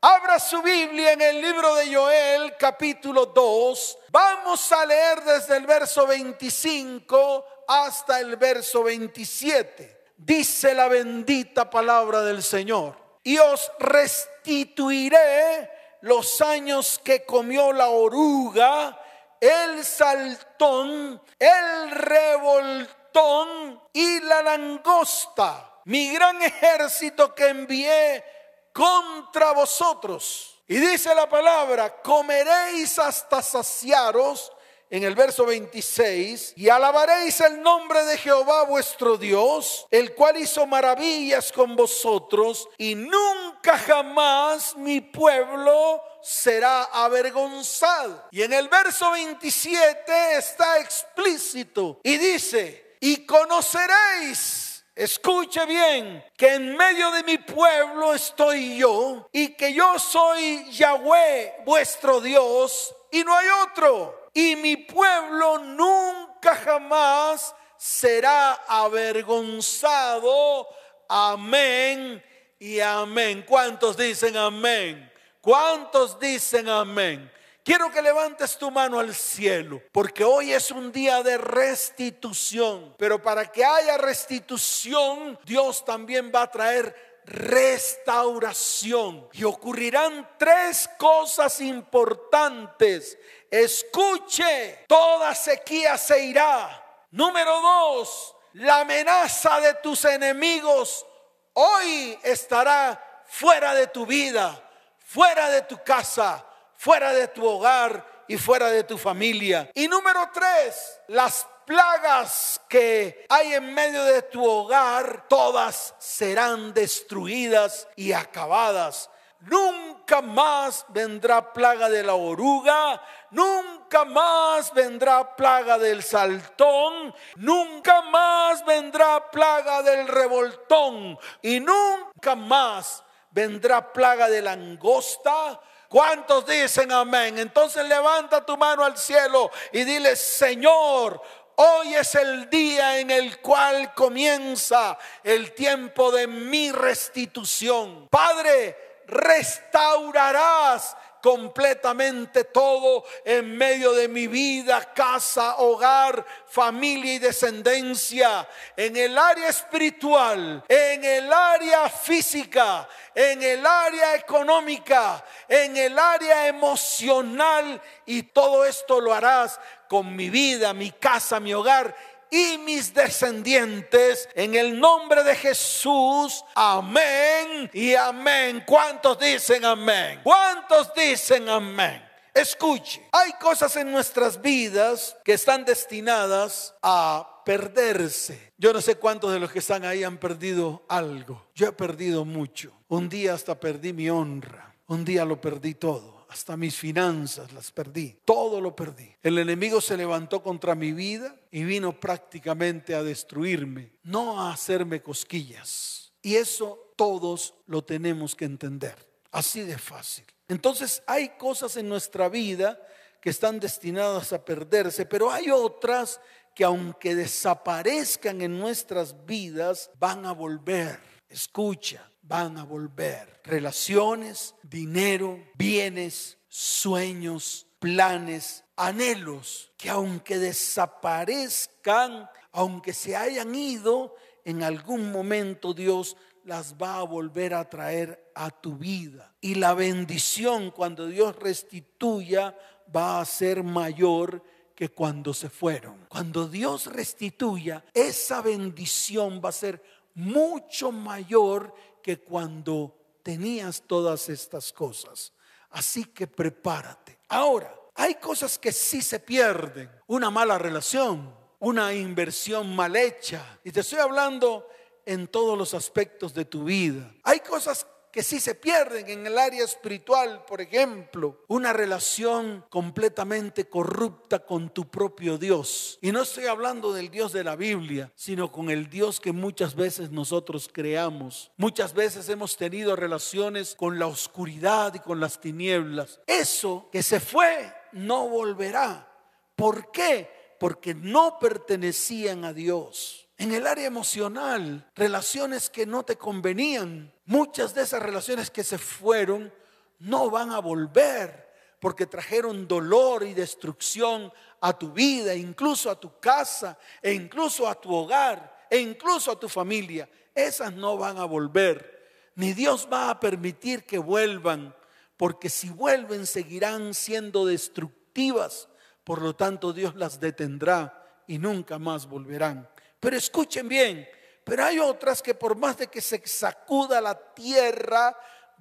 Abra su Biblia en el libro de Joel, capítulo 2. Vamos a leer desde el verso 25 hasta el verso 27. Dice la bendita palabra del Señor. Y os restituiré los años que comió la oruga, el saltón, el revoltón y la langosta. Mi gran ejército que envié contra vosotros. Y dice la palabra, comeréis hasta saciaros en el verso 26, y alabaréis el nombre de Jehová vuestro Dios, el cual hizo maravillas con vosotros, y nunca jamás mi pueblo será avergonzado. Y en el verso 27 está explícito y dice, y conoceréis Escuche bien que en medio de mi pueblo estoy yo y que yo soy Yahweh, vuestro Dios, y no hay otro. Y mi pueblo nunca jamás será avergonzado. Amén y amén. ¿Cuántos dicen amén? ¿Cuántos dicen amén? Quiero que levantes tu mano al cielo, porque hoy es un día de restitución. Pero para que haya restitución, Dios también va a traer restauración. Y ocurrirán tres cosas importantes. Escuche, toda sequía se irá. Número dos, la amenaza de tus enemigos hoy estará fuera de tu vida, fuera de tu casa fuera de tu hogar y fuera de tu familia. Y número tres, las plagas que hay en medio de tu hogar, todas serán destruidas y acabadas. Nunca más vendrá plaga de la oruga, nunca más vendrá plaga del saltón, nunca más vendrá plaga del revoltón y nunca más vendrá plaga de langosta, ¿Cuántos dicen amén? Entonces levanta tu mano al cielo y dile, Señor, Hoy es el día en el cual comienza el tiempo de mi restitución. Padre, restaurarás completamente todo en medio de mi vida, casa, hogar, familia y descendencia, en el área espiritual, en el área física, en el área económica, en el área emocional. Y todo esto lo harás con mi vida, mi casa, mi hogar y mis descendientes en el nombre de Jesús. Amén y amén. ¿Cuántos dicen amén? ¿Cuántos dicen amén? Escuche, hay cosas en nuestras vidas que están destinadas a perderse. Yo no sé cuántos de los que están ahí han perdido algo. Yo he perdido mucho. Un día hasta perdí mi honra. Un día lo perdí todo hasta mis finanzas las perdí, todo lo perdí. El enemigo se levantó contra mi vida y vino prácticamente a destruirme, no a hacerme cosquillas. Y eso todos lo tenemos que entender, así de fácil. Entonces hay cosas en nuestra vida que están destinadas a perderse, pero hay otras que aunque desaparezcan en nuestras vidas, van a volver. Escucha, van a volver. Relaciones, dinero, bienes, sueños, planes, anhelos, que aunque desaparezcan, aunque se hayan ido, en algún momento Dios las va a volver a traer a tu vida. Y la bendición cuando Dios restituya va a ser mayor que cuando se fueron. Cuando Dios restituya, esa bendición va a ser mucho mayor que cuando tenías todas estas cosas. Así que prepárate. Ahora, hay cosas que sí se pierden. Una mala relación, una inversión mal hecha. Y te estoy hablando en todos los aspectos de tu vida. Hay cosas que sí se pierden en el área espiritual, por ejemplo, una relación completamente corrupta con tu propio Dios. Y no estoy hablando del Dios de la Biblia, sino con el Dios que muchas veces nosotros creamos. Muchas veces hemos tenido relaciones con la oscuridad y con las tinieblas. Eso que se fue no volverá. ¿Por qué? Porque no pertenecían a Dios en el área emocional, relaciones que no te convenían. Muchas de esas relaciones que se fueron no van a volver porque trajeron dolor y destrucción a tu vida, incluso a tu casa, e incluso a tu hogar, e incluso a tu familia. Esas no van a volver. Ni Dios va a permitir que vuelvan, porque si vuelven seguirán siendo destructivas. Por lo tanto, Dios las detendrá y nunca más volverán. Pero escuchen bien, pero hay otras que por más de que se sacuda la tierra,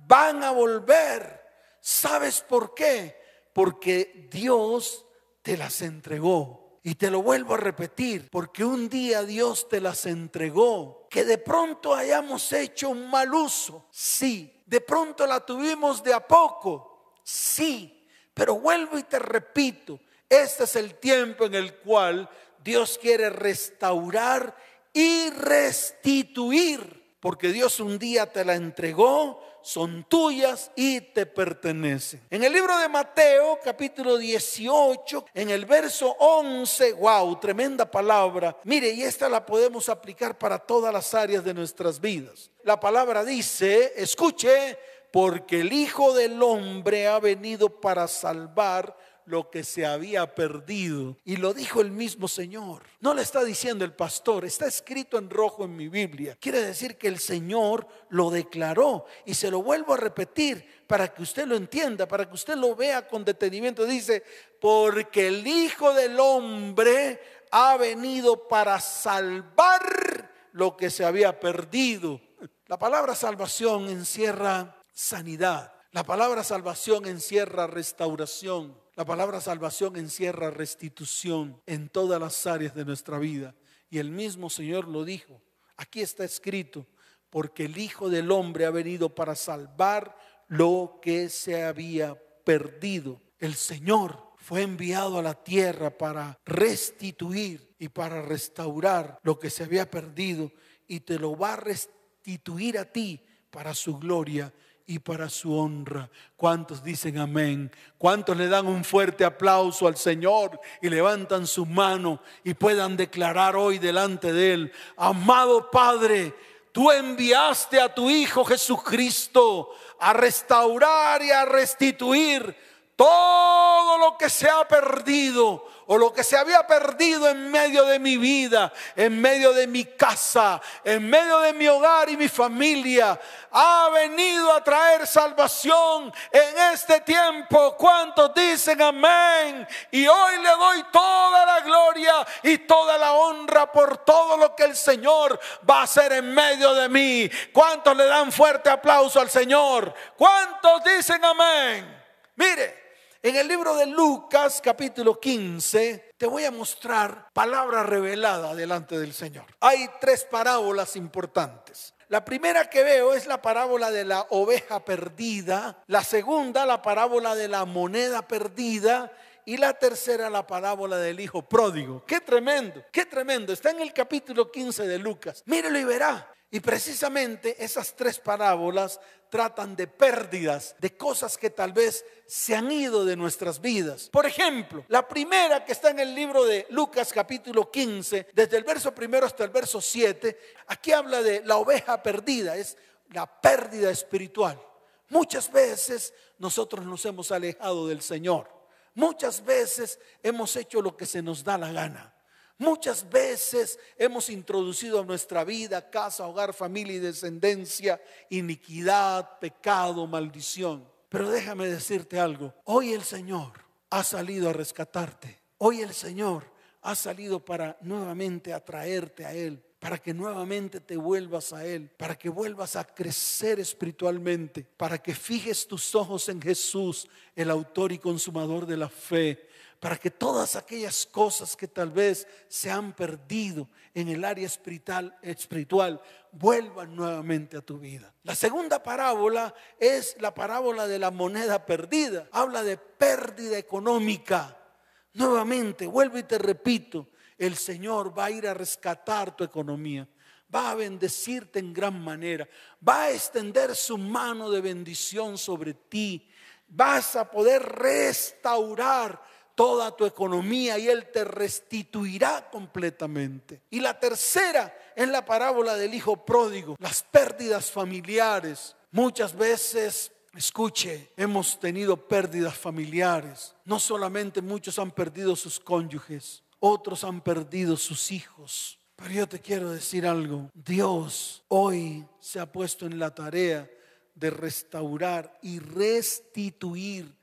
van a volver. ¿Sabes por qué? Porque Dios te las entregó. Y te lo vuelvo a repetir, porque un día Dios te las entregó. Que de pronto hayamos hecho un mal uso, sí. De pronto la tuvimos de a poco, sí. Pero vuelvo y te repito, este es el tiempo en el cual Dios quiere restaurar y restituir, porque Dios un día te la entregó, son tuyas y te pertenecen. En el libro de Mateo, capítulo 18, en el verso 11, wow, tremenda palabra. Mire, y esta la podemos aplicar para todas las áreas de nuestras vidas. La palabra dice, escuche, porque el Hijo del Hombre ha venido para salvar lo que se había perdido. Y lo dijo el mismo Señor. No le está diciendo el pastor, está escrito en rojo en mi Biblia. Quiere decir que el Señor lo declaró. Y se lo vuelvo a repetir para que usted lo entienda, para que usted lo vea con detenimiento. Dice, porque el Hijo del Hombre ha venido para salvar lo que se había perdido. La palabra salvación encierra sanidad. La palabra salvación encierra restauración. La palabra salvación encierra restitución en todas las áreas de nuestra vida. Y el mismo Señor lo dijo. Aquí está escrito, porque el Hijo del Hombre ha venido para salvar lo que se había perdido. El Señor fue enviado a la tierra para restituir y para restaurar lo que se había perdido y te lo va a restituir a ti para su gloria y para su honra. ¿Cuántos dicen amén? ¿Cuántos le dan un fuerte aplauso al Señor y levantan su mano y puedan declarar hoy delante de Él, amado Padre, tú enviaste a tu Hijo Jesucristo a restaurar y a restituir todo lo que se ha perdido o lo que se había perdido en medio de mi vida, en medio de mi casa, en medio de mi hogar y mi familia, ha venido a traer salvación en este tiempo. ¿Cuántos dicen amén? Y hoy le doy toda la gloria y toda la honra por todo lo que el Señor va a hacer en medio de mí. ¿Cuántos le dan fuerte aplauso al Señor? ¿Cuántos dicen amén? Mire, en el libro de Lucas capítulo 15 te voy a mostrar palabra revelada delante del Señor. Hay tres parábolas importantes. La primera que veo es la parábola de la oveja perdida, la segunda la parábola de la moneda perdida y la tercera la parábola del hijo pródigo. Qué tremendo, qué tremendo. Está en el capítulo 15 de Lucas. Mírelo y verá. Y precisamente esas tres parábolas tratan de pérdidas, de cosas que tal vez se han ido de nuestras vidas. Por ejemplo, la primera que está en el libro de Lucas capítulo 15, desde el verso primero hasta el verso 7, aquí habla de la oveja perdida, es la pérdida espiritual. Muchas veces nosotros nos hemos alejado del Señor. Muchas veces hemos hecho lo que se nos da la gana. Muchas veces hemos introducido a nuestra vida, casa, hogar, familia y descendencia, iniquidad, pecado, maldición. Pero déjame decirte algo, hoy el Señor ha salido a rescatarte. Hoy el Señor ha salido para nuevamente atraerte a Él, para que nuevamente te vuelvas a Él, para que vuelvas a crecer espiritualmente, para que fijes tus ojos en Jesús, el autor y consumador de la fe, para que todas aquellas cosas que tal vez se han perdido en el área espiritual, espiritual vuelvan nuevamente a tu vida. La segunda parábola es la parábola de la moneda perdida. Habla de pérdida económica. Nuevamente, vuelvo y te repito, el Señor va a ir a rescatar tu economía va a bendecirte en gran manera, va a extender su mano de bendición sobre ti, vas a poder restaurar toda tu economía y Él te restituirá completamente. Y la tercera es la parábola del hijo pródigo, las pérdidas familiares. Muchas veces Escuche, hemos tenido pérdidas familiares. No solamente muchos han perdido sus cónyuges, otros han perdido sus hijos. Pero yo te quiero decir algo. Dios hoy se ha puesto en la tarea de restaurar y restituir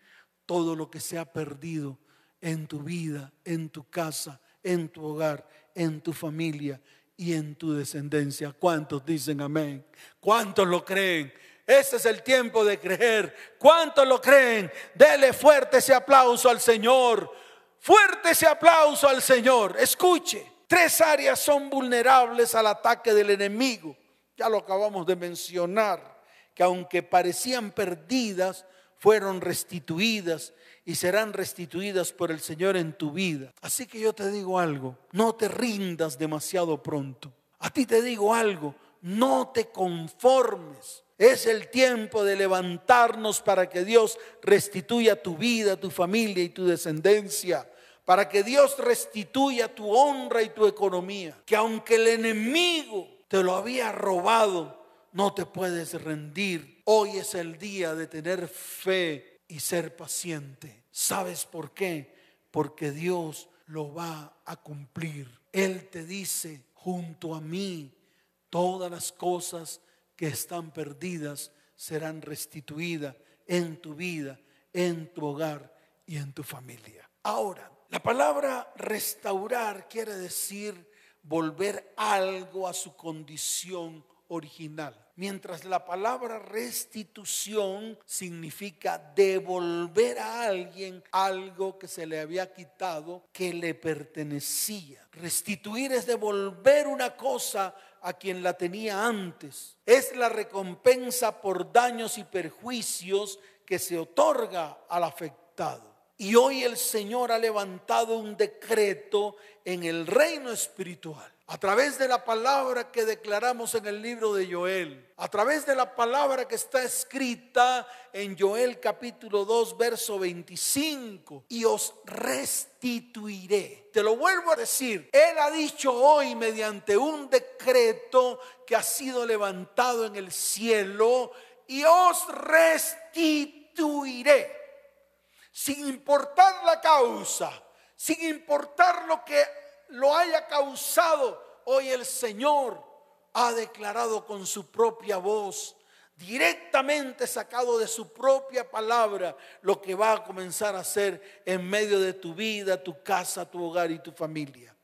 todo lo que se ha perdido en tu vida, en tu casa, en tu hogar, en tu familia y en tu descendencia. ¿Cuántos dicen amén? ¿Cuántos lo creen? Ese es el tiempo de creer. ¿Cuántos lo creen? Dele fuerte ese aplauso al Señor. Fuerte ese aplauso al Señor. Escuche, tres áreas son vulnerables al ataque del enemigo. Ya lo acabamos de mencionar, que aunque parecían perdidas, fueron restituidas y serán restituidas por el Señor en tu vida. Así que yo te digo algo, no te rindas demasiado pronto. A ti te digo algo, no te conformes. Es el tiempo de levantarnos para que Dios restituya tu vida, tu familia y tu descendencia. Para que Dios restituya tu honra y tu economía. Que aunque el enemigo te lo había robado, no te puedes rendir. Hoy es el día de tener fe y ser paciente. ¿Sabes por qué? Porque Dios lo va a cumplir. Él te dice, junto a mí, todas las cosas que están perdidas serán restituidas en tu vida, en tu hogar y en tu familia. Ahora, la palabra restaurar quiere decir volver algo a su condición original. Mientras la palabra restitución significa devolver a alguien algo que se le había quitado que le pertenecía. Restituir es devolver una cosa a quien la tenía antes. Es la recompensa por daños y perjuicios que se otorga al afectado. Y hoy el Señor ha levantado un decreto en el reino espiritual a través de la palabra que declaramos en el libro de Joel, a través de la palabra que está escrita en Joel capítulo 2, verso 25, y os restituiré. Te lo vuelvo a decir, Él ha dicho hoy mediante un decreto que ha sido levantado en el cielo, y os restituiré, sin importar la causa, sin importar lo que lo haya causado, hoy el Señor ha declarado con su propia voz, directamente sacado de su propia palabra, lo que va a comenzar a hacer en medio de tu vida, tu casa, tu hogar y tu familia.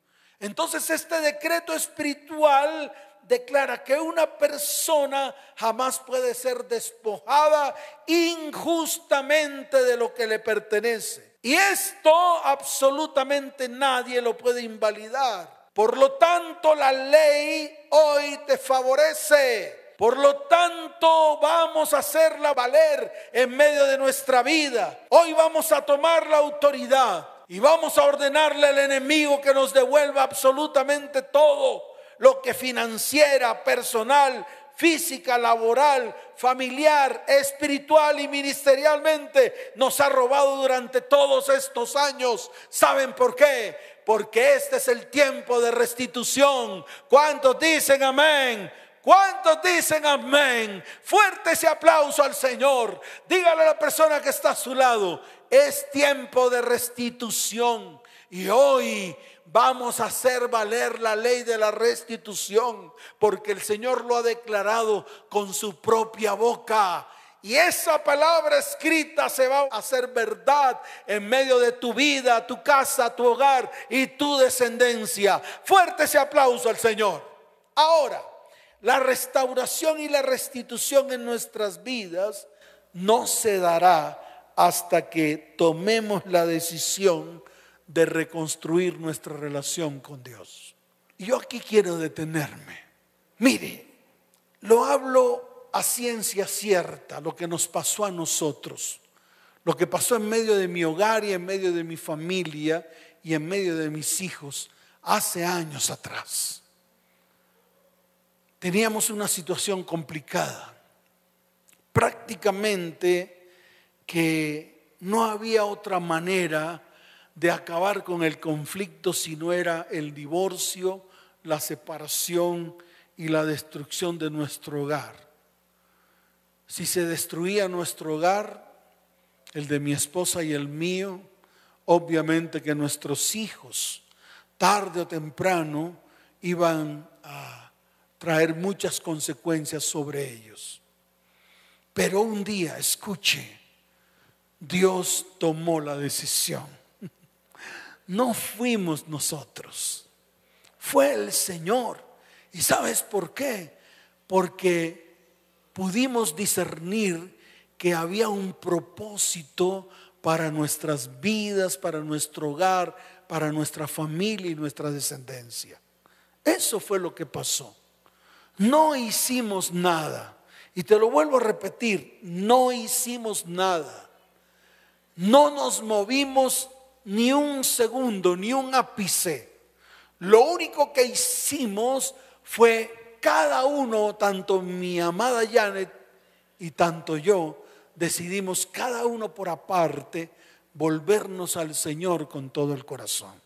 Entonces este decreto espiritual declara que una persona jamás puede ser despojada injustamente de lo que le pertenece. Y esto absolutamente nadie lo puede invalidar. Por lo tanto, la ley hoy te favorece. Por lo tanto, vamos a hacerla valer en medio de nuestra vida. Hoy vamos a tomar la autoridad y vamos a ordenarle al enemigo que nos devuelva absolutamente todo lo que financiera, personal, física, laboral, familiar, espiritual y ministerialmente nos ha robado durante todos estos años. ¿Saben por qué? Porque este es el tiempo de restitución. ¿Cuántos dicen amén? ¿Cuántos dicen amén? Fuerte ese aplauso al Señor. Dígale a la persona que está a su lado, es tiempo de restitución. Y hoy vamos a hacer valer la ley de la restitución, porque el Señor lo ha declarado con su propia boca. Y esa palabra escrita se va a hacer verdad en medio de tu vida, tu casa, tu hogar y tu descendencia. Fuerte ese aplauso al Señor. Ahora, la restauración y la restitución en nuestras vidas no se dará hasta que tomemos la decisión de reconstruir nuestra relación con Dios. Yo aquí quiero detenerme. Mire, lo hablo a ciencia cierta, lo que nos pasó a nosotros, lo que pasó en medio de mi hogar y en medio de mi familia y en medio de mis hijos hace años atrás. Teníamos una situación complicada, prácticamente que no había otra manera de acabar con el conflicto si no era el divorcio, la separación y la destrucción de nuestro hogar. si se destruía nuestro hogar, el de mi esposa y el mío, obviamente que nuestros hijos, tarde o temprano, iban a traer muchas consecuencias sobre ellos. Pero un día, escuche, Dios tomó la decisión. No fuimos nosotros, fue el Señor. ¿Y sabes por qué? Porque pudimos discernir que había un propósito para nuestras vidas, para nuestro hogar, para nuestra familia y nuestra descendencia. Eso fue lo que pasó. No hicimos nada. Y te lo vuelvo a repetir, no hicimos nada. No nos movimos ni un segundo, ni un ápice. Lo único que hicimos fue cada uno, tanto mi amada Janet y tanto yo, decidimos cada uno por aparte volvernos al Señor con todo el corazón.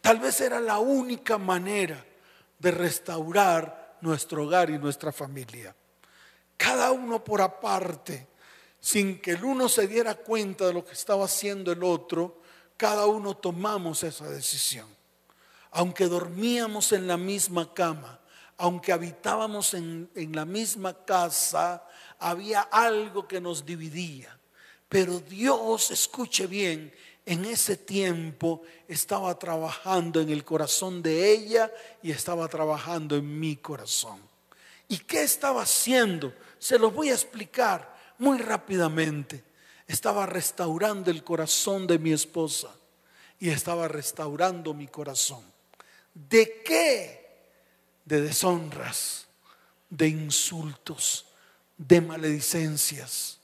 Tal vez era la única manera de restaurar nuestro hogar y nuestra familia. Cada uno por aparte, sin que el uno se diera cuenta de lo que estaba haciendo el otro, cada uno tomamos esa decisión. Aunque dormíamos en la misma cama, aunque habitábamos en, en la misma casa, había algo que nos dividía. Pero Dios, escuche bien, en ese tiempo estaba trabajando en el corazón de ella y estaba trabajando en mi corazón. ¿Y qué estaba haciendo? Se los voy a explicar muy rápidamente. Estaba restaurando el corazón de mi esposa y estaba restaurando mi corazón. ¿De qué? De deshonras, de insultos, de maledicencias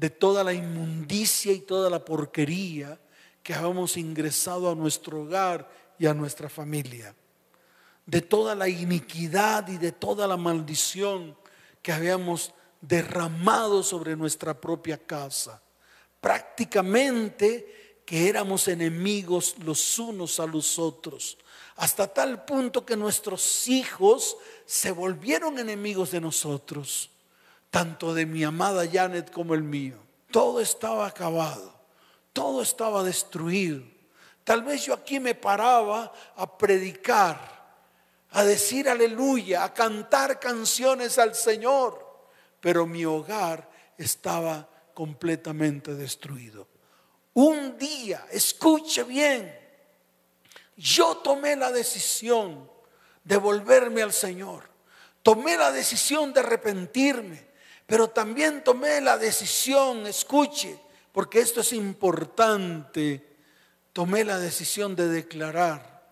de toda la inmundicia y toda la porquería que habíamos ingresado a nuestro hogar y a nuestra familia, de toda la iniquidad y de toda la maldición que habíamos derramado sobre nuestra propia casa. Prácticamente que éramos enemigos los unos a los otros, hasta tal punto que nuestros hijos se volvieron enemigos de nosotros tanto de mi amada Janet como el mío. Todo estaba acabado, todo estaba destruido. Tal vez yo aquí me paraba a predicar, a decir aleluya, a cantar canciones al Señor, pero mi hogar estaba completamente destruido. Un día, escuche bien, yo tomé la decisión de volverme al Señor. Tomé la decisión de arrepentirme. Pero también tomé la decisión, escuche, porque esto es importante, tomé la decisión de declarar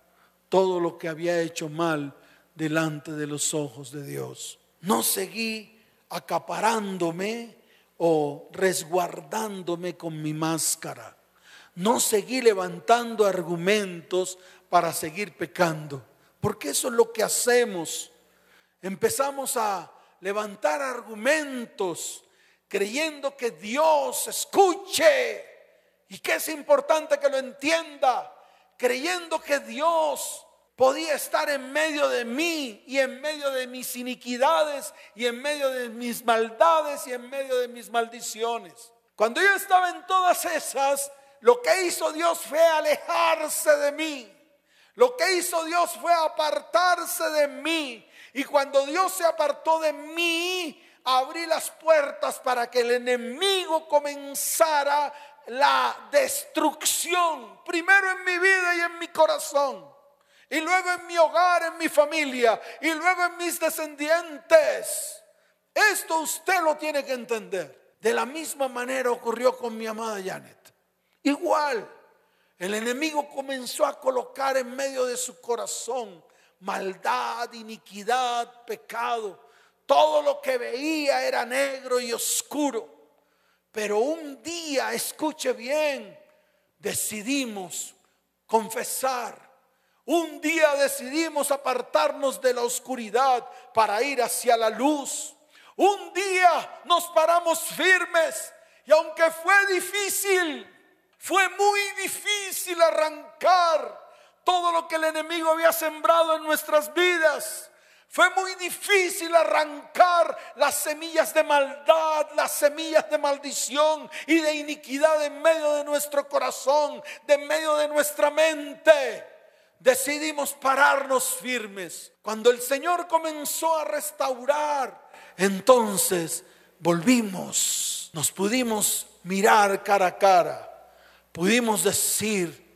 todo lo que había hecho mal delante de los ojos de Dios. No seguí acaparándome o resguardándome con mi máscara. No seguí levantando argumentos para seguir pecando, porque eso es lo que hacemos. Empezamos a levantar argumentos creyendo que Dios escuche y que es importante que lo entienda, creyendo que Dios podía estar en medio de mí y en medio de mis iniquidades y en medio de mis maldades y en medio de mis maldiciones. Cuando yo estaba en todas esas, lo que hizo Dios fue alejarse de mí. Lo que hizo Dios fue apartarse de mí y cuando Dios se apartó de mí, abrí las puertas para que el enemigo comenzara la destrucción, primero en mi vida y en mi corazón, y luego en mi hogar, en mi familia, y luego en mis descendientes. Esto usted lo tiene que entender. De la misma manera ocurrió con mi amada Janet. Igual, el enemigo comenzó a colocar en medio de su corazón maldad, iniquidad, pecado. Todo lo que veía era negro y oscuro. Pero un día, escuche bien, decidimos confesar. Un día decidimos apartarnos de la oscuridad para ir hacia la luz. Un día nos paramos firmes y aunque fue difícil, fue muy difícil arrancar todo lo que el enemigo había sembrado en nuestras vidas. Fue muy difícil arrancar las semillas de maldad, las semillas de maldición y de iniquidad en medio de nuestro corazón, de medio de nuestra mente. Decidimos pararnos firmes. Cuando el Señor comenzó a restaurar, entonces volvimos, nos pudimos mirar cara a cara, pudimos decir,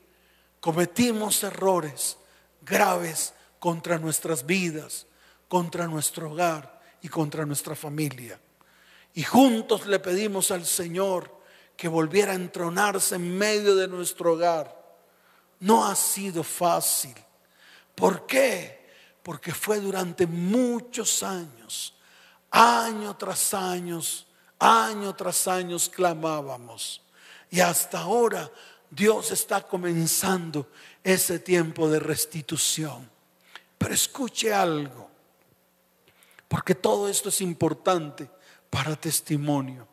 cometimos errores graves contra nuestras vidas contra nuestro hogar y contra nuestra familia. Y juntos le pedimos al Señor que volviera a entronarse en medio de nuestro hogar. No ha sido fácil. ¿Por qué? Porque fue durante muchos años, año tras año, año tras año clamábamos. Y hasta ahora Dios está comenzando ese tiempo de restitución. Pero escuche algo. Porque todo esto es importante para testimonio.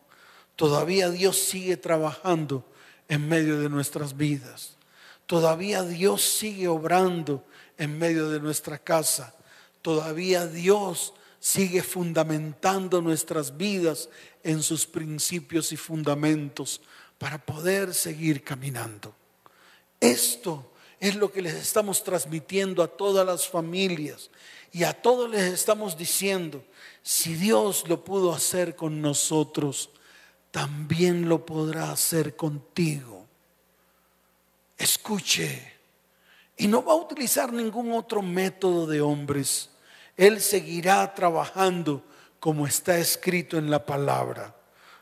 Todavía Dios sigue trabajando en medio de nuestras vidas. Todavía Dios sigue obrando en medio de nuestra casa. Todavía Dios sigue fundamentando nuestras vidas en sus principios y fundamentos para poder seguir caminando. Esto es lo que les estamos transmitiendo a todas las familias y a todos les estamos diciendo, si Dios lo pudo hacer con nosotros, también lo podrá hacer contigo. Escuche, y no va a utilizar ningún otro método de hombres. Él seguirá trabajando como está escrito en la palabra.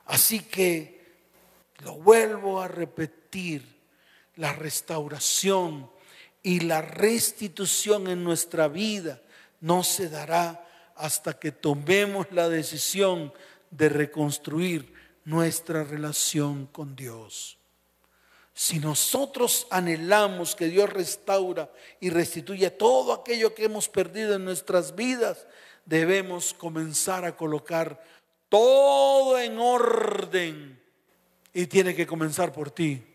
Así que lo vuelvo a repetir, la restauración y la restitución en nuestra vida no se dará hasta que tomemos la decisión de reconstruir nuestra relación con Dios. Si nosotros anhelamos que Dios restaura y restituya todo aquello que hemos perdido en nuestras vidas, debemos comenzar a colocar todo en orden. Y tiene que comenzar por ti.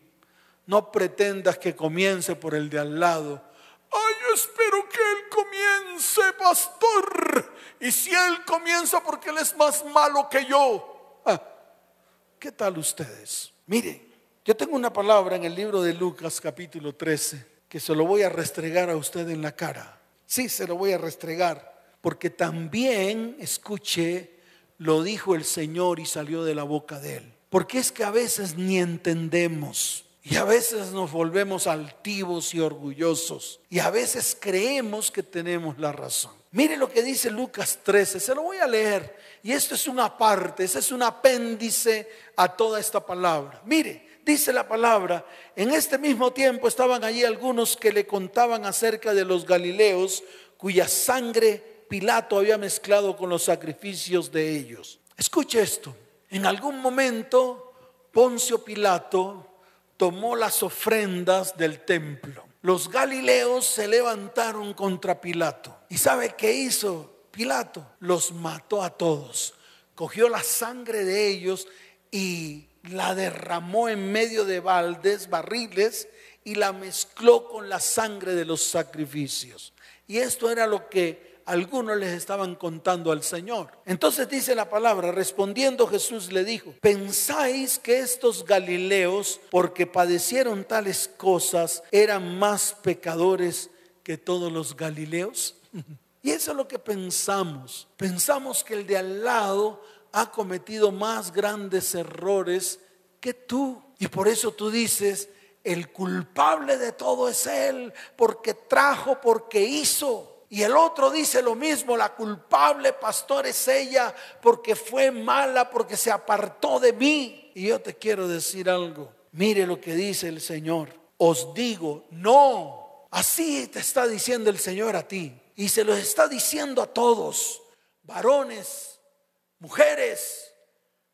No pretendas que comience por el de al lado. Ay, yo espero que él comience, pastor. Y si él comienza porque él es más malo que yo. Ah, ¿Qué tal ustedes? Miren, yo tengo una palabra en el libro de Lucas capítulo 13 que se lo voy a restregar a usted en la cara. Sí, se lo voy a restregar. Porque también, escuche, lo dijo el Señor y salió de la boca de él. Porque es que a veces ni entendemos y a veces nos volvemos altivos y orgullosos. Y a veces creemos que tenemos la razón. Mire lo que dice Lucas 13. Se lo voy a leer. Y esto es una parte, ese es un apéndice a toda esta palabra. Mire, dice la palabra, en este mismo tiempo estaban allí algunos que le contaban acerca de los Galileos cuya sangre Pilato había mezclado con los sacrificios de ellos. Escuche esto. En algún momento Poncio Pilato tomó las ofrendas del templo. Los galileos se levantaron contra Pilato. ¿Y sabe qué hizo Pilato? Los mató a todos. Cogió la sangre de ellos y la derramó en medio de baldes, barriles, y la mezcló con la sangre de los sacrificios. Y esto era lo que algunos les estaban contando al Señor. Entonces dice la palabra, respondiendo Jesús le dijo, ¿pensáis que estos Galileos, porque padecieron tales cosas, eran más pecadores que todos los Galileos? Y eso es lo que pensamos. Pensamos que el de al lado ha cometido más grandes errores que tú. Y por eso tú dices, el culpable de todo es Él, porque trajo, porque hizo. Y el otro dice lo mismo, la culpable pastor es ella porque fue mala, porque se apartó de mí. Y yo te quiero decir algo, mire lo que dice el Señor. Os digo, no, así te está diciendo el Señor a ti. Y se lo está diciendo a todos, varones, mujeres,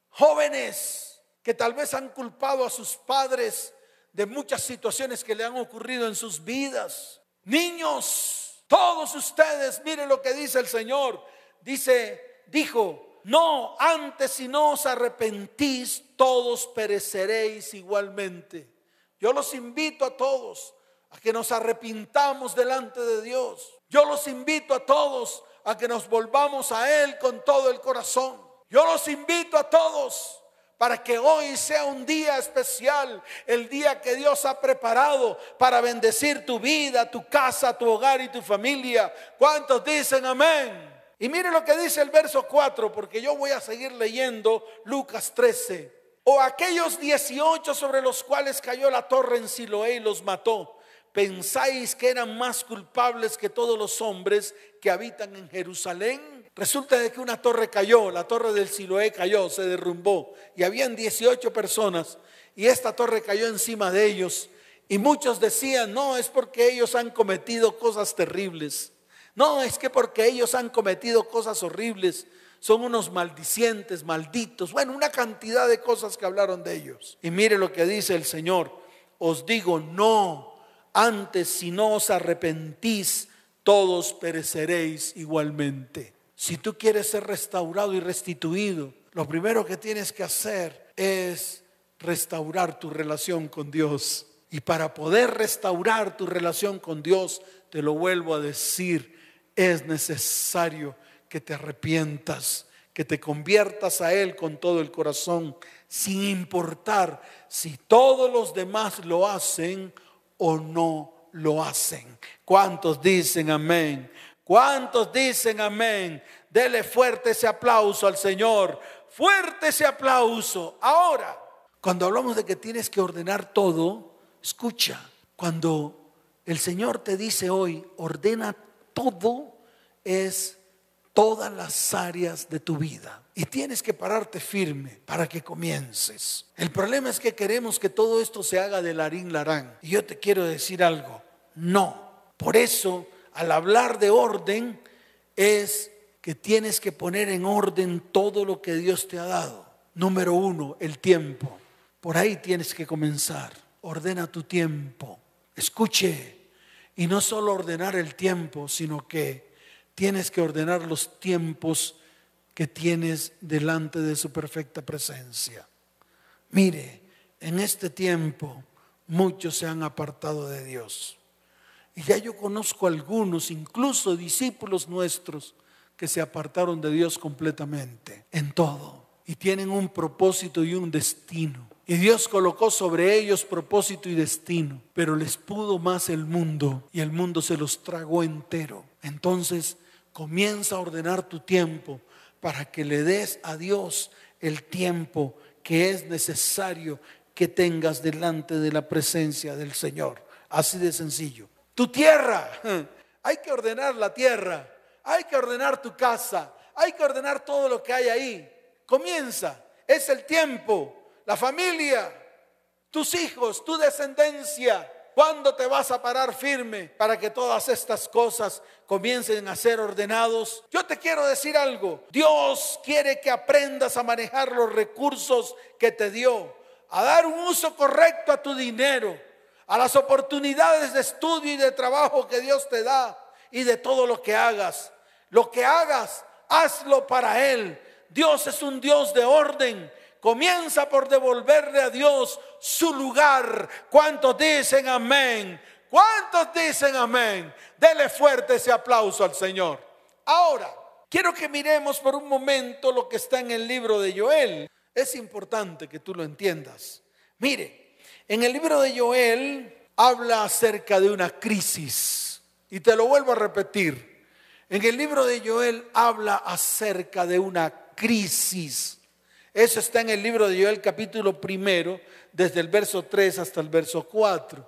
jóvenes, que tal vez han culpado a sus padres de muchas situaciones que le han ocurrido en sus vidas. Niños, todos ustedes, miren lo que dice el Señor. Dice, dijo, no, antes si no os arrepentís, todos pereceréis igualmente. Yo los invito a todos a que nos arrepintamos delante de Dios. Yo los invito a todos a que nos volvamos a Él con todo el corazón. Yo los invito a todos para que hoy sea un día especial, el día que Dios ha preparado para bendecir tu vida, tu casa, tu hogar y tu familia. ¿Cuántos dicen amén? Y mire lo que dice el verso 4, porque yo voy a seguir leyendo Lucas 13. O aquellos 18 sobre los cuales cayó la torre en Siloé y los mató. ¿Pensáis que eran más culpables que todos los hombres que habitan en Jerusalén? Resulta de que una torre cayó, la torre del Siloé cayó, se derrumbó y habían 18 personas y esta torre cayó encima de ellos y muchos decían, no, es porque ellos han cometido cosas terribles. No, es que porque ellos han cometido cosas horribles, son unos maldicientes, malditos. Bueno, una cantidad de cosas que hablaron de ellos. Y mire lo que dice el Señor. Os digo, no, antes si no os arrepentís, todos pereceréis igualmente. Si tú quieres ser restaurado y restituido, lo primero que tienes que hacer es restaurar tu relación con Dios. Y para poder restaurar tu relación con Dios, te lo vuelvo a decir, es necesario que te arrepientas, que te conviertas a Él con todo el corazón, sin importar si todos los demás lo hacen o no lo hacen. ¿Cuántos dicen amén? ¿Cuántos dicen amén? Dele fuerte ese aplauso al Señor. Fuerte ese aplauso. Ahora, cuando hablamos de que tienes que ordenar todo, escucha, cuando el Señor te dice hoy, ordena todo es todas las áreas de tu vida. Y tienes que pararte firme para que comiences. El problema es que queremos que todo esto se haga de larín larán. Y yo te quiero decir algo. No. Por eso, al hablar de orden, es que tienes que poner en orden todo lo que Dios te ha dado. Número uno, el tiempo. Por ahí tienes que comenzar. Ordena tu tiempo. Escuche, y no solo ordenar el tiempo, sino que tienes que ordenar los tiempos que tienes delante de su perfecta presencia. Mire, en este tiempo muchos se han apartado de Dios. Y ya yo conozco algunos, incluso discípulos nuestros, que se apartaron de Dios completamente en todo. Y tienen un propósito y un destino. Y Dios colocó sobre ellos propósito y destino, pero les pudo más el mundo y el mundo se los tragó entero. Entonces comienza a ordenar tu tiempo para que le des a Dios el tiempo que es necesario que tengas delante de la presencia del Señor. Así de sencillo. Tu tierra, hay que ordenar la tierra, hay que ordenar tu casa, hay que ordenar todo lo que hay ahí. Comienza, es el tiempo la familia, tus hijos, tu descendencia. ¿Cuándo te vas a parar firme para que todas estas cosas comiencen a ser ordenados? Yo te quiero decir algo. Dios quiere que aprendas a manejar los recursos que te dio, a dar un uso correcto a tu dinero, a las oportunidades de estudio y de trabajo que Dios te da y de todo lo que hagas. Lo que hagas, hazlo para Él. Dios es un Dios de orden comienza por devolverle a Dios su lugar. ¿Cuántos dicen amén? ¿Cuántos dicen amén? Dele fuerte ese aplauso al Señor. Ahora, quiero que miremos por un momento lo que está en el libro de Joel. Es importante que tú lo entiendas. Mire, en el libro de Joel habla acerca de una crisis. Y te lo vuelvo a repetir. En el libro de Joel habla acerca de una crisis. Eso está en el libro de Joel capítulo primero, desde el verso 3 hasta el verso 4.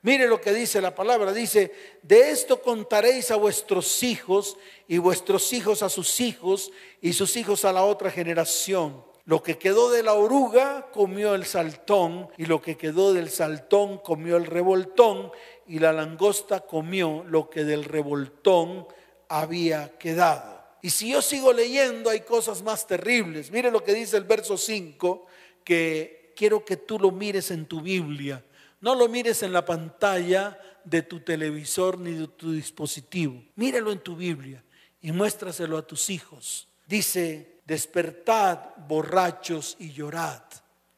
Mire lo que dice la palabra. Dice, de esto contaréis a vuestros hijos y vuestros hijos a sus hijos y sus hijos a la otra generación. Lo que quedó de la oruga comió el saltón y lo que quedó del saltón comió el revoltón y la langosta comió lo que del revoltón había quedado. Y si yo sigo leyendo, hay cosas más terribles. Mire lo que dice el verso 5, que quiero que tú lo mires en tu Biblia. No lo mires en la pantalla de tu televisor ni de tu dispositivo. Míralo en tu Biblia y muéstraselo a tus hijos. Dice, despertad borrachos y llorad.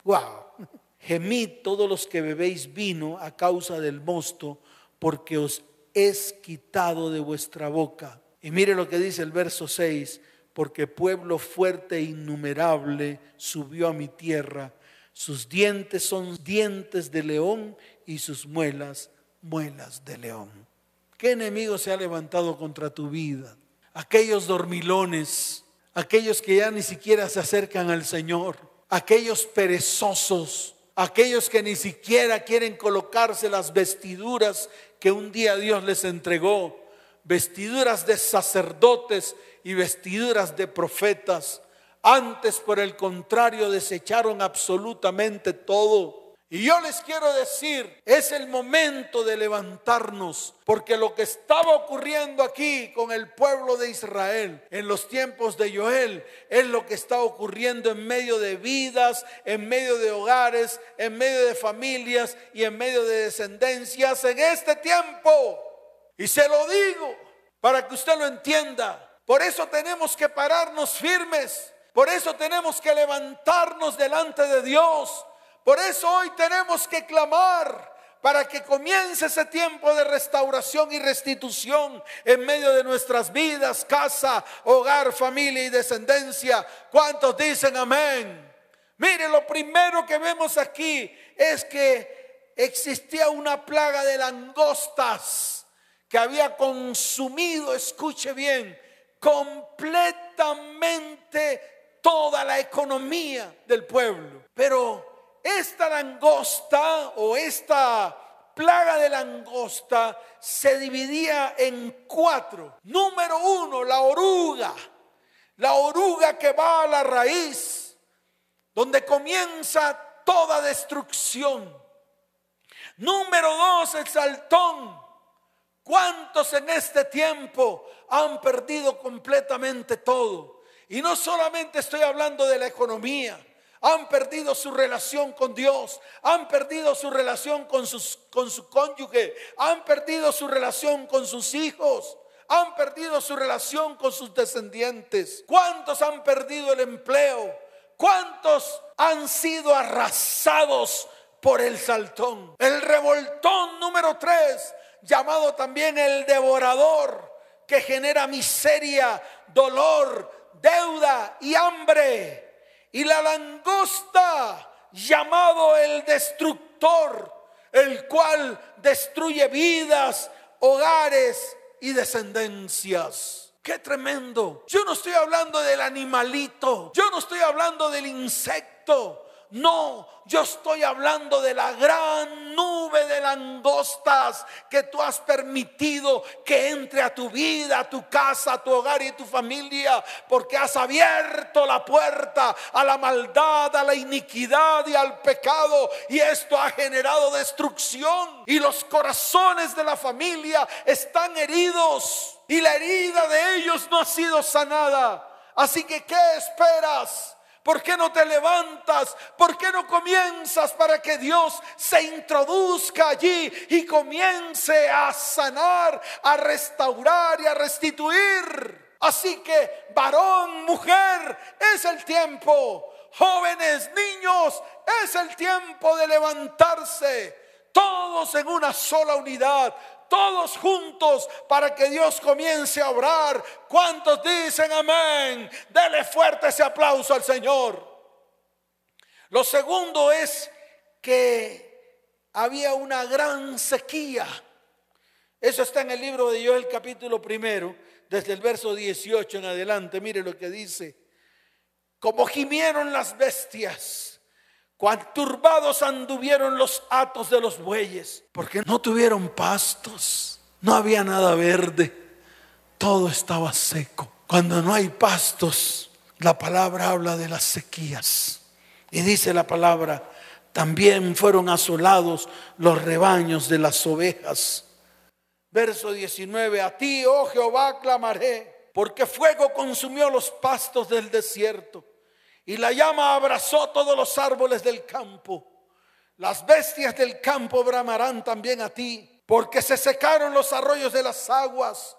Wow. Gemid todos los que bebéis vino a causa del mosto, porque os es quitado de vuestra boca Y mire lo que dice el verso 6, porque pueblo fuerte e innumerable subió a mi tierra, sus dientes son dientes de león y sus muelas muelas de león. ¿Qué enemigo se ha levantado contra tu vida? Aquellos dormilones, aquellos que ya ni siquiera se acercan al Señor, aquellos perezosos, aquellos que ni siquiera quieren colocarse las vestiduras que un día Dios les entregó, vestiduras de sacerdotes y vestiduras de profetas. Antes, por el contrario, desecharon absolutamente todo y yo les quiero decir, es el momento de levantarnos, porque lo que estaba ocurriendo aquí con el pueblo de Israel en los tiempos de Joel es lo que está ocurriendo en medio de vidas, en medio de hogares, en medio de familias y en medio de descendencias en este tiempo. Y se lo digo para que usted lo entienda. Por eso tenemos que pararnos firmes. Por eso tenemos que levantarnos delante de Dios por eso hoy tenemos que clamar para que comience ese tiempo de restauración y restitución en medio de nuestras vidas, casa, hogar, familia y descendencia. ¿Cuántos dicen amén? Mire, lo primero que vemos aquí es que existía una plaga de langostas que había consumido, escuche bien, completamente toda la economía del pueblo. Pero esta langosta o esta plaga de langosta se dividía en cuatro. Número uno, la oruga. La oruga que va a la raíz, donde comienza toda destrucción. Número dos, el saltón. ¿Cuántos en este tiempo han perdido completamente todo? Y no solamente estoy hablando de la economía han perdido su relación con Dios, han perdido su relación con, sus, con su cónyuge, han perdido su relación con sus hijos, han perdido su relación con sus descendientes. ¿Cuántos han perdido el empleo? ¿Cuántos han sido arrasados por el saltón? El revoltón número tres, llamado también el devorador, que genera miseria, dolor, deuda y hambre y la langosta llamado el destructor, el cual destruye vidas, hogares y descendencias. Qué tremendo. Yo no estoy hablando del animalito, yo no estoy hablando del insecto, no, yo estoy hablando de la gran nube de langostas que tú has permitido que entre a tu vida, a tu casa, a tu hogar y a tu familia, porque has abierto la puerta a la maldad, a la iniquidad y al pecado. Y esto ha generado destrucción. Y los corazones de la familia están heridos. Y la herida de ellos no ha sido sanada. Así que, ¿qué esperas? ¿Por qué no te levantas? ¿Por qué no comienzas para que Dios se introduzca allí y comience a sanar, a restaurar y a restituir? Así que varón, mujer, es el tiempo. Jóvenes, niños, es el tiempo de levantarse. Todos en una sola unidad, todos juntos para que Dios comience a obrar. ¿Cuántos dicen amén? Dele fuerte ese aplauso al Señor. Lo segundo es que había una gran sequía. Eso está en el libro de Joel capítulo primero, desde el verso 18 en adelante. Mire lo que dice. Como gimieron las bestias Cuán turbados anduvieron los atos de los bueyes, porque no tuvieron pastos, no había nada verde, todo estaba seco. Cuando no hay pastos, la palabra habla de las sequías. Y dice la palabra, también fueron asolados los rebaños de las ovejas. Verso 19, a ti, oh Jehová, clamaré, porque fuego consumió los pastos del desierto y la llama abrazó todos los árboles del campo. Las bestias del campo bramarán también a ti, porque se secaron los arroyos de las aguas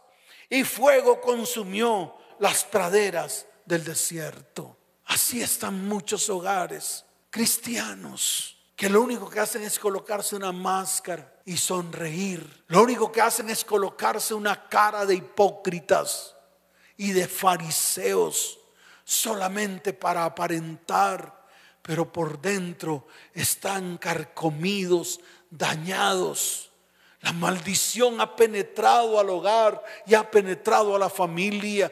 y fuego consumió las praderas del desierto. Así están muchos hogares cristianos que lo único que hacen es colocarse una máscara y sonreír. Lo único que hacen es colocarse una cara de hipócritas y de fariseos solamente para aparentar, pero por dentro están carcomidos, dañados. La maldición ha penetrado al hogar y ha penetrado a la familia.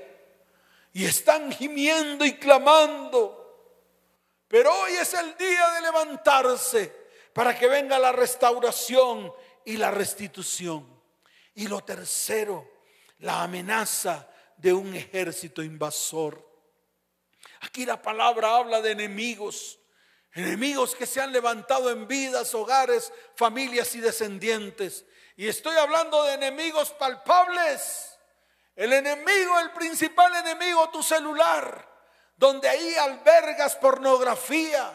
Y están gimiendo y clamando. Pero hoy es el día de levantarse para que venga la restauración y la restitución. Y lo tercero, la amenaza de un ejército invasor. Aquí la palabra habla de enemigos, enemigos que se han levantado en vidas, hogares, familias y descendientes. Y estoy hablando de enemigos palpables. El enemigo, el principal enemigo, tu celular, donde ahí albergas pornografía,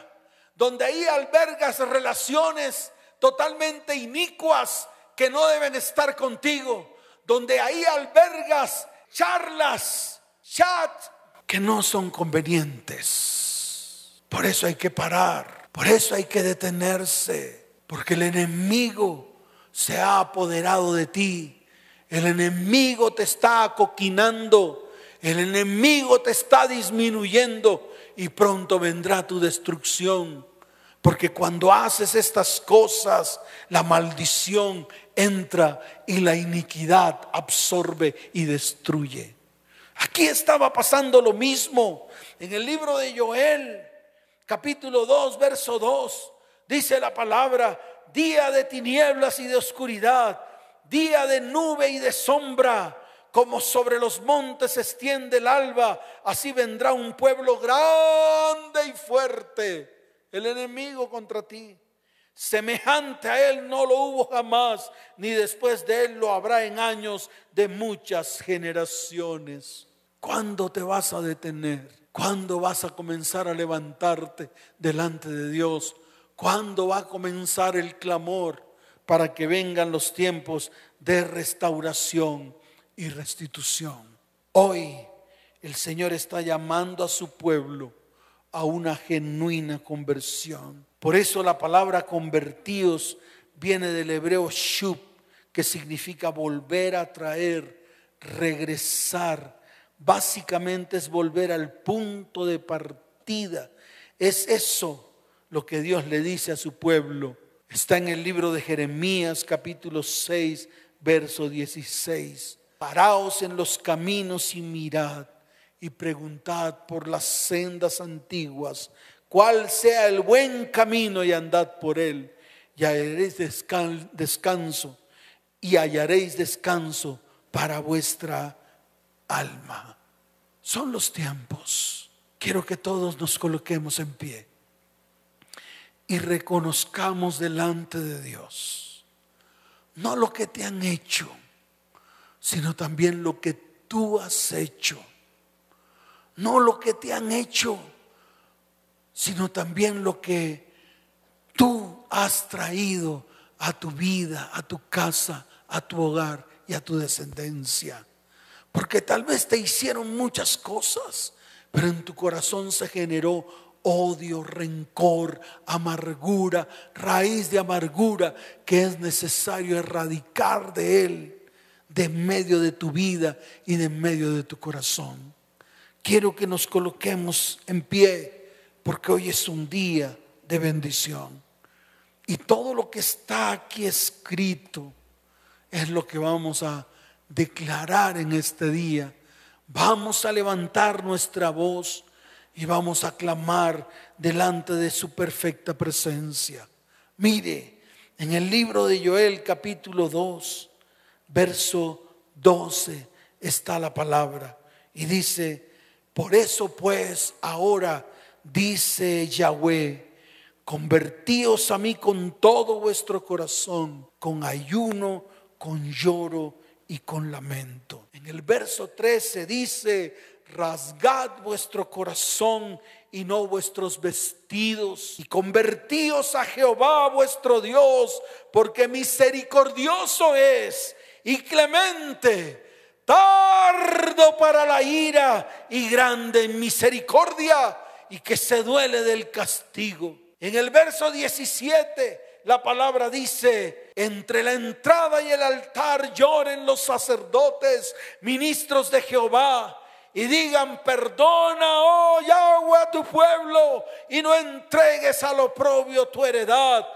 donde ahí albergas relaciones totalmente inicuas que no deben estar contigo, donde ahí albergas charlas, chat que no son convenientes. Por eso hay que parar, por eso hay que detenerse, porque el enemigo se ha apoderado de ti. El enemigo te está acoquinando, el enemigo te está disminuyendo y pronto vendrá tu destrucción. Porque cuando haces estas cosas, la maldición entra y la iniquidad absorbe y destruye. Aquí estaba pasando lo mismo. En el libro de Joel, capítulo 2, verso 2, dice la palabra, día de tinieblas y de oscuridad, día de nube y de sombra, como sobre los montes se extiende el alba, así vendrá un pueblo grande y fuerte, el enemigo contra ti. Semejante a él no lo hubo jamás, ni después de él lo habrá en años de muchas generaciones. ¿Cuándo te vas a detener? ¿Cuándo vas a comenzar a levantarte delante de Dios? ¿Cuándo va a comenzar el clamor para que vengan los tiempos de restauración y restitución? Hoy el Señor está llamando a su pueblo a una genuina conversión. Por eso la palabra convertidos viene del hebreo shub, que significa volver a traer, regresar. Básicamente es volver al punto de partida. Es eso lo que Dios le dice a su pueblo. Está en el libro de Jeremías capítulo 6, verso 16. Paraos en los caminos y mirad y preguntad por las sendas antiguas cuál sea el buen camino y andad por él, y hallaréis descanso, y hallaréis descanso para vuestra alma. Son los tiempos. Quiero que todos nos coloquemos en pie y reconozcamos delante de Dios, no lo que te han hecho, sino también lo que tú has hecho. No lo que te han hecho, sino también lo que tú has traído a tu vida, a tu casa, a tu hogar y a tu descendencia. Porque tal vez te hicieron muchas cosas, pero en tu corazón se generó odio, rencor, amargura, raíz de amargura que es necesario erradicar de él, de medio de tu vida y de medio de tu corazón. Quiero que nos coloquemos en pie porque hoy es un día de bendición. Y todo lo que está aquí escrito es lo que vamos a declarar en este día. Vamos a levantar nuestra voz y vamos a clamar delante de su perfecta presencia. Mire, en el libro de Joel capítulo 2, verso 12 está la palabra y dice, por eso pues ahora dice Yahweh, convertíos a mí con todo vuestro corazón, con ayuno, con lloro y con lamento. En el verso 13 dice, rasgad vuestro corazón y no vuestros vestidos, y convertíos a Jehová vuestro Dios, porque misericordioso es y clemente, tardo para la ira y grande en misericordia y que se duele del castigo. En el verso 17 la palabra dice, entre la entrada y el altar lloren los sacerdotes, ministros de Jehová, y digan, perdona, oh Yahweh, a tu pueblo, y no entregues al oprobio tu heredad,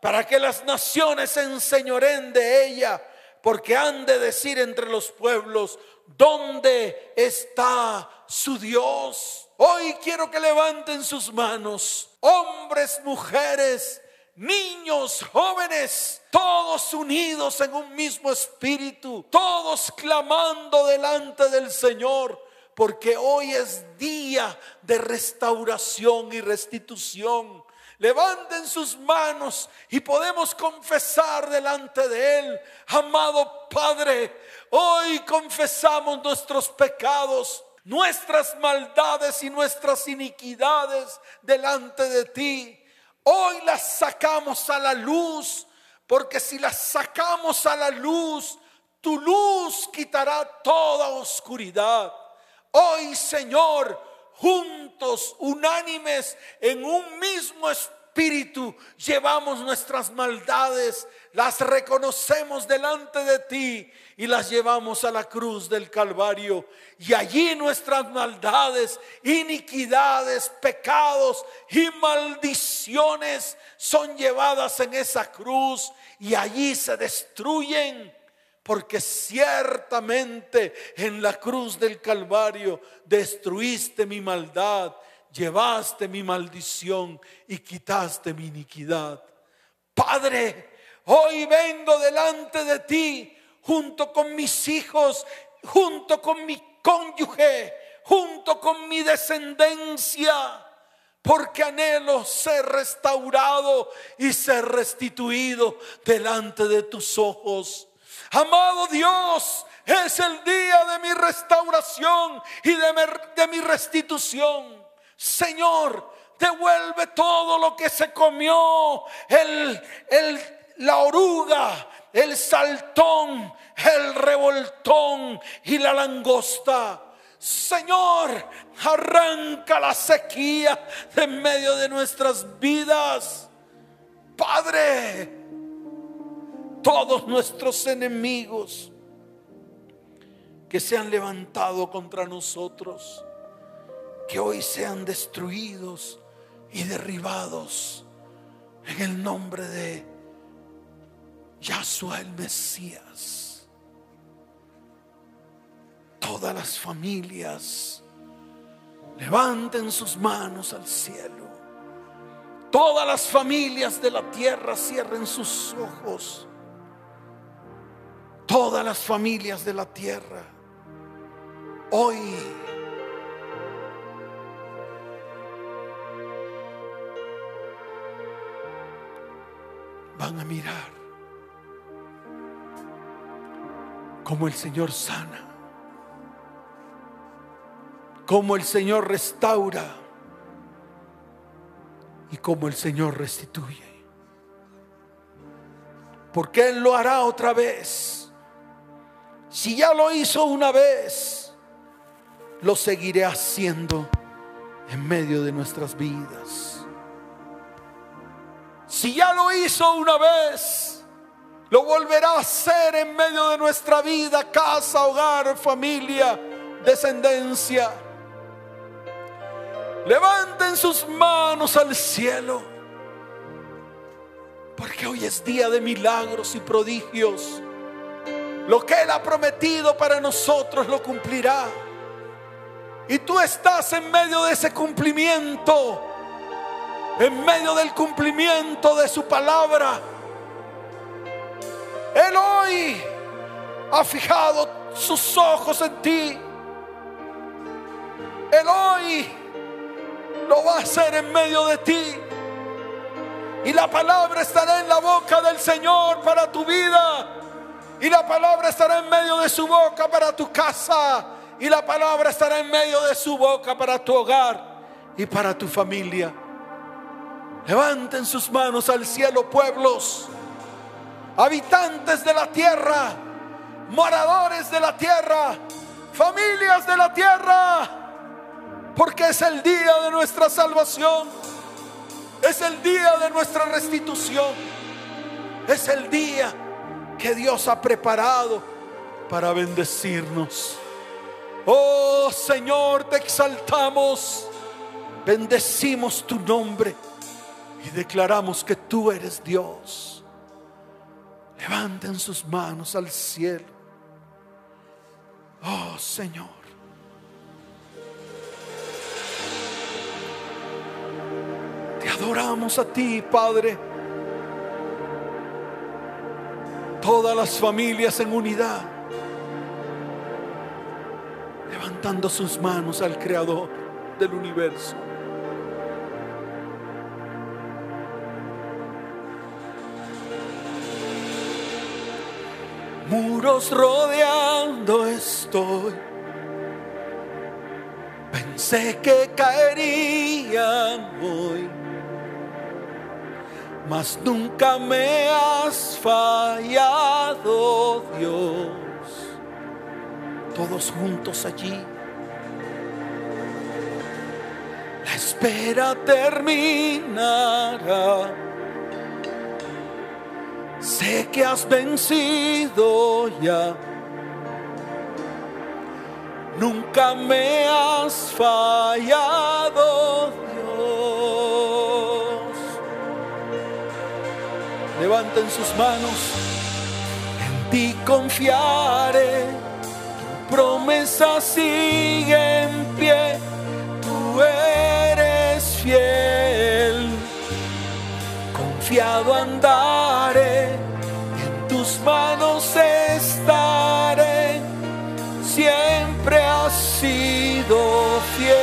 para que las naciones se enseñoren de ella, porque han de decir entre los pueblos, ¿dónde está su Dios? Hoy quiero que levanten sus manos, hombres, mujeres, niños, jóvenes, todos unidos en un mismo espíritu, todos clamando delante del Señor porque hoy es día de restauración y restitución. Levanten sus manos y podemos confesar delante de Él, amado Padre, hoy confesamos nuestros pecados, nuestras maldades y nuestras iniquidades delante de ti. Hoy las sacamos a la luz, porque si las sacamos a la luz, tu luz quitará toda oscuridad. Hoy, Señor, juntos, unánimes, en un mismo espíritu, llevamos nuestras maldades, las reconocemos delante de ti y las llevamos a la cruz del Calvario. Y allí nuestras maldades, iniquidades, pecados y maldiciones son llevadas en esa cruz y allí se destruyen porque ciertamente en la cruz del Calvario destruiste mi maldad, llevaste mi maldición y quitaste mi iniquidad. Padre, hoy vengo delante de ti junto con mis hijos, junto con mi cónyuge, junto con mi descendencia porque anhelo ser restaurado y ser restituido delante de tus ojos. Amado Dios, es el día de mi restauración y de mi, restitución. Señor, devuelve todo lo que se comió, el, la oruga, el saltón, el revoltón y la langosta. Señor, arranca la sequía de en medio de nuestras vidas. Padre, todos nuestros enemigos que se han levantado contra nosotros, que hoy sean destruidos y derribados en el nombre de Yahshua el Mesías. Todas las familias levanten sus manos al cielo. Todas las familias de la tierra cierren sus ojos todas las familias de la tierra hoy van a mirar como el Señor sana, como el Señor restaura y como el Señor restituye. Porque Él lo hará otra vez si ya lo hizo una vez, lo seguiré haciendo en medio de nuestras vidas. Si ya lo hizo una vez, lo volverá a hacer en medio de nuestra vida, casa, hogar, familia, descendencia. Levanten sus manos al cielo, porque hoy es día de milagros y prodigios. Lo que Él ha prometido para nosotros lo cumplirá. Y tú estás en medio de ese cumplimiento, en medio del cumplimiento de su palabra. Él hoy ha fijado sus ojos en ti. Él hoy lo va a hacer en medio de ti. Y la palabra estará en la boca del Señor para tu vida. Y la palabra estará en medio de su boca para tu casa. Y la palabra estará en medio de su boca para tu hogar y para tu familia. Levanten sus manos al cielo, pueblos, habitantes de la tierra, moradores de la tierra, familias de la tierra, porque es el día de nuestra salvación. Es el día de nuestra restitución. Es el día que Dios ha preparado para bendecirnos. Oh Señor, te exaltamos, bendecimos tu nombre y declaramos que tú eres Dios. Levanten sus manos al cielo. Oh Señor. Te adoramos a ti, Padre. Todas las familias en unidad. Levantando sus manos al Creador del universo. Muros rodeando estoy. Pensé que caerían hoy, mas nunca me has fallado, Dios. Todos juntos allí. La espera terminará Sé que has vencido ya. Nunca me has fallado, Dios. Levanten sus manos. En ti confiaré. Tu promesa sigue en pie. Tú eres fiel. Confiado andaré manos estaré, siempre has sido fiel.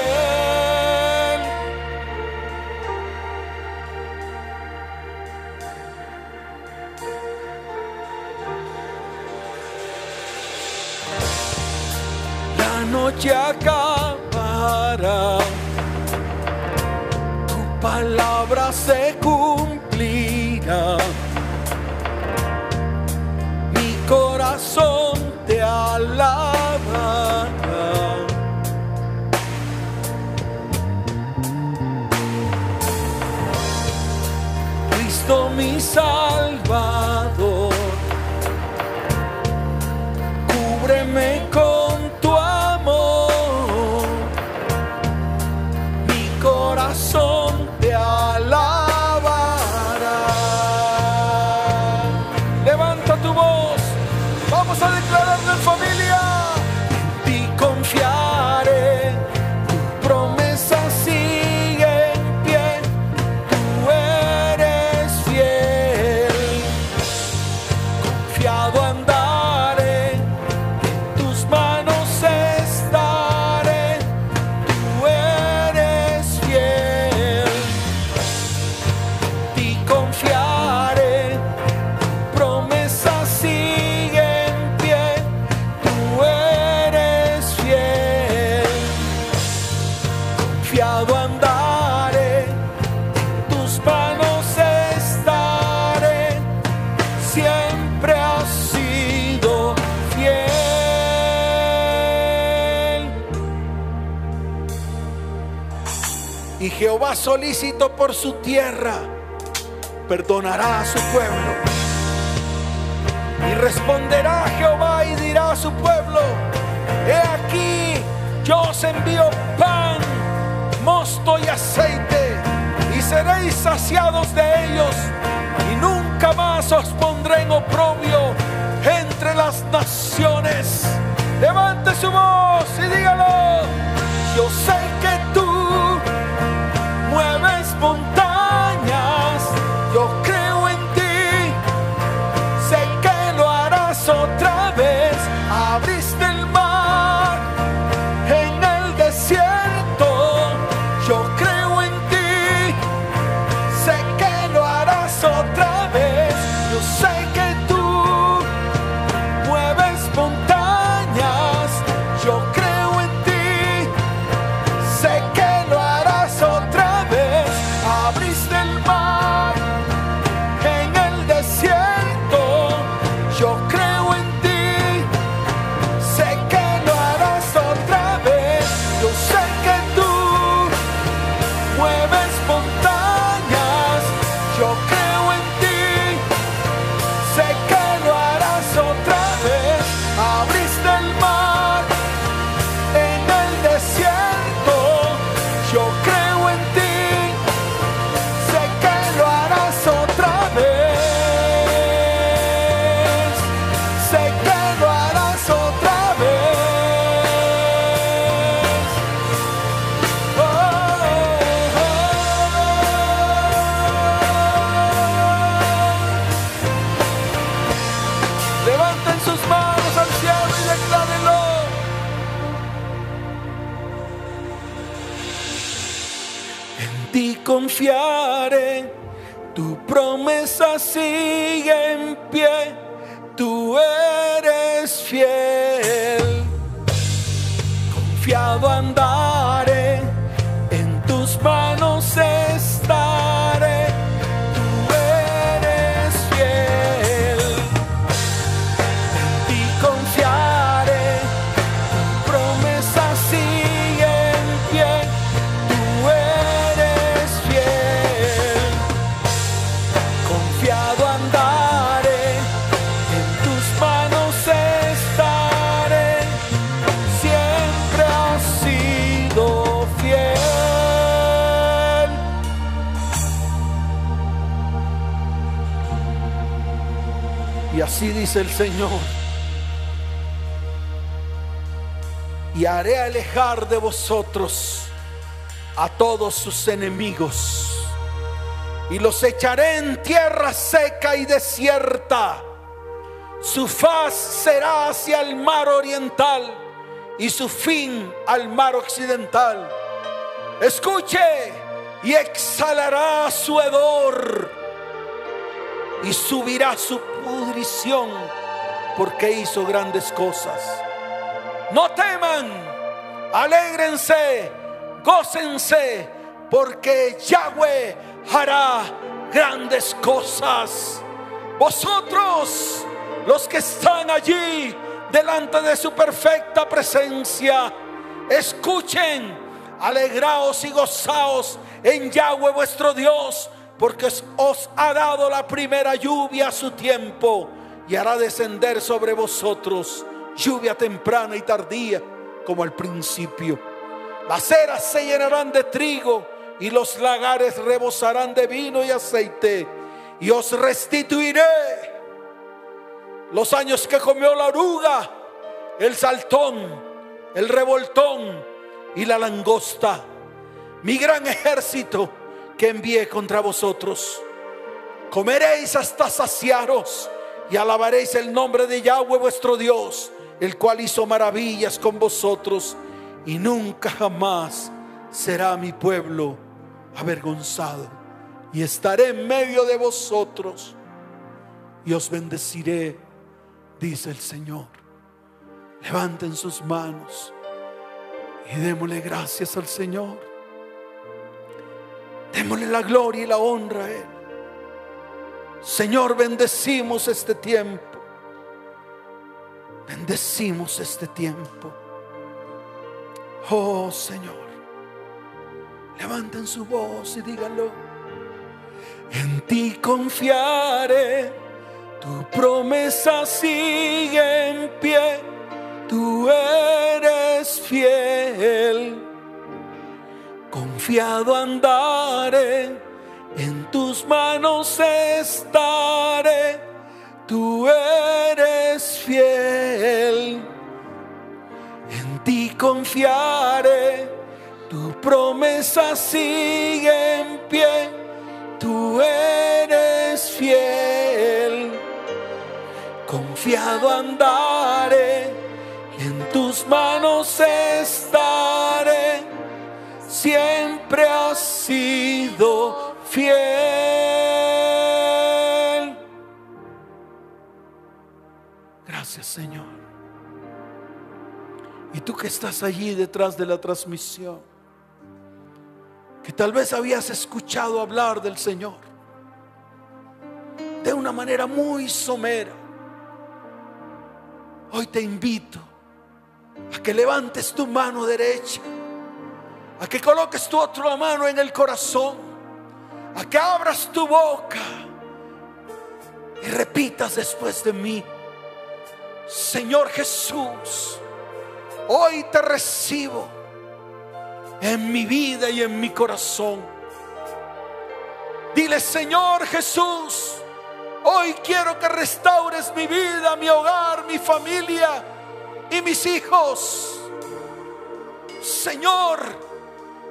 La noche acabará, tu palabra se cumplirá solícito por su tierra, perdonará a su pueblo. Y responderá Jehová y dirá a su pueblo, he aquí, yo os envío pan, mosto y aceite, y seréis saciados de ellos, y nunca más os pondré en oprobio entre las naciones. Levante su voz y dígalo, yo sé tu promesa sigue el Señor. Y haré alejar de vosotros a todos sus enemigos. Y los echaré en tierra seca y desierta. Su faz será hacia el mar oriental y su fin al mar occidental. Escuche y exhalará su hedor y subirá su pudrición porque hizo grandes cosas. No teman, alégrense, gócense, porque Yahweh hará grandes cosas. Vosotros, los que están allí delante de su perfecta presencia, escuchen, alegraos y gozaos en Yahweh vuestro Dios porque os ha dado la primera lluvia a su tiempo y hará descender sobre vosotros lluvia temprana y tardía como al principio. Las eras se llenarán de trigo y los lagares rebosarán de vino y aceite y os restituiré los años que comió la oruga, el saltón, el revoltón y la langosta, mi gran ejército que envié contra vosotros. Comeréis hasta saciaros y alabaréis el nombre de Yahweh vuestro Dios, el cual hizo maravillas con vosotros y nunca jamás será mi pueblo avergonzado. Y estaré en medio de vosotros y os bendeciré, dice el Señor. Levanten sus manos y démosle gracias al Señor. Démosle la gloria y la honra a Él. Señor, bendecimos este tiempo. Bendecimos este tiempo. Oh Señor, levanten su voz y díganlo. En ti confiaré, tu promesa sigue en pie, tú eres fiel confiado andaré, en tus manos estaré, tú eres fiel, en ti confiaré, tu promesa sigue en pie, tú eres fiel, confiado andaré, en tus manos estaré siempre has sido fiel. Gracias Señor. Y tú que estás allí detrás de la transmisión, que tal vez habías escuchado hablar del Señor de una manera muy somera, hoy te invito a que levantes tu mano derecha a que coloques tu otra mano en el corazón, a que abras tu boca y repitas después de mí, Señor Jesús, hoy te recibo en mi vida y en mi corazón. Dile, Señor Jesús, hoy quiero que restaures mi vida, mi hogar, mi familia y mis hijos. Señor,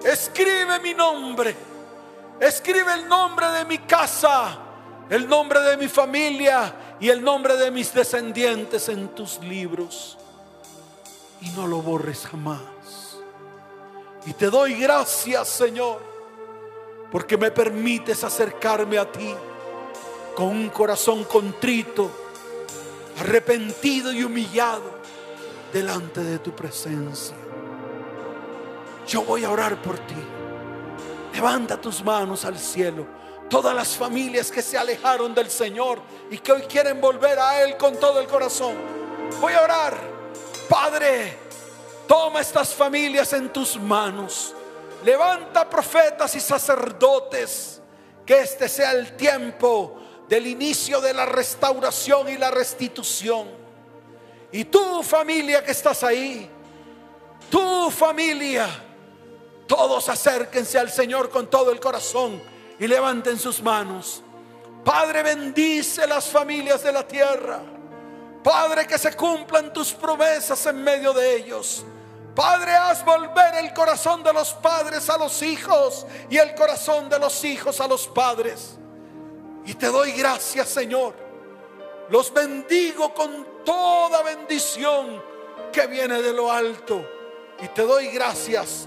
escribe mi nombre, escribe el nombre de mi casa, el nombre de mi familia y el nombre de mis descendientes en tus libros. Y no lo borres jamás. Y te doy gracias, Señor, porque me permites acercarme a ti con un corazón contrito, arrepentido y humillado delante de tu presencia. Yo voy a orar por ti. Levanta tus manos al cielo. Todas las familias que se alejaron del Señor y que hoy quieren volver a Él con todo el corazón. Voy a orar. Padre, Toma estas familias en tus manos. Levanta profetas y sacerdotes. Que este sea el tiempo del inicio de la restauración y la restitución. Y tu familia que estás ahí, tu familia, todos acérquense al Señor con todo el corazón y levanten sus manos. Padre, bendice las familias de la tierra. Padre, que se cumplan tus promesas en medio de ellos. Padre, haz volver el corazón de los padres a los hijos y el corazón de los hijos a los padres. Y te doy gracias, Señor. Los bendigo con toda bendición que viene de lo alto. Y te doy gracias